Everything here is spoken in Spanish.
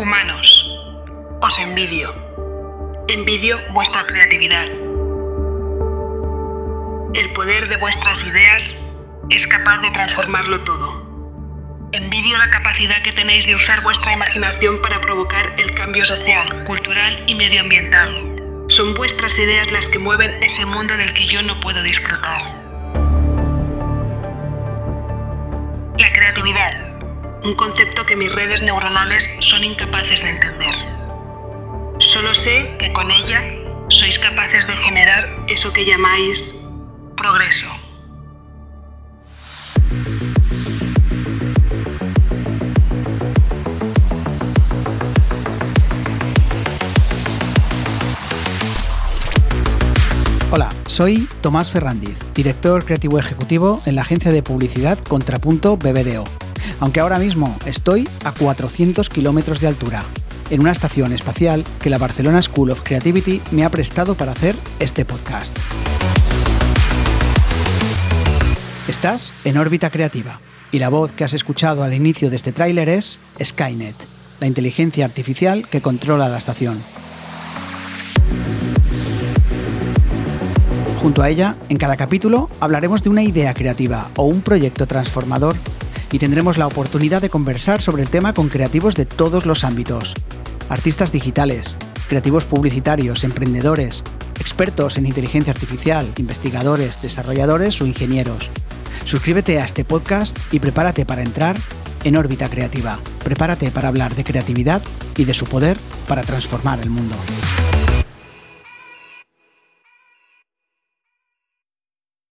Humanos, os envidio. Envidio vuestra creatividad. El poder de vuestras ideas es capaz de transformarlo todo. Envidio la capacidad que tenéis de usar vuestra imaginación para provocar el cambio social, cultural y medioambiental. Son vuestras ideas las que mueven ese mundo del que yo no puedo disfrutar. La creatividad, un concepto que mis redes neuronales son incapaces de entender. Solo sé que con ella sois capaces de generar eso que llamáis progreso. Hola, soy Tomás Ferrandiz, director creativo ejecutivo en la agencia de publicidad Contrapunto BBDO. Aunque ahora mismo estoy a 400 kilómetros de altura, en una estación espacial que la Barcelona School of Creativity me ha prestado para hacer este podcast. Estás en órbita creativa y la voz que has escuchado al inicio de este tráiler es Skynet, la inteligencia artificial que controla la estación. Junto a ella, en cada capítulo hablaremos de una idea creativa o un proyecto transformador y tendremos la oportunidad de conversar sobre el tema con creativos de todos los ámbitos. Artistas digitales, creativos publicitarios, emprendedores, expertos en inteligencia artificial, investigadores, desarrolladores o ingenieros. Suscríbete a este podcast y prepárate para entrar en órbita creativa. Prepárate para hablar de creatividad y de su poder para transformar el mundo.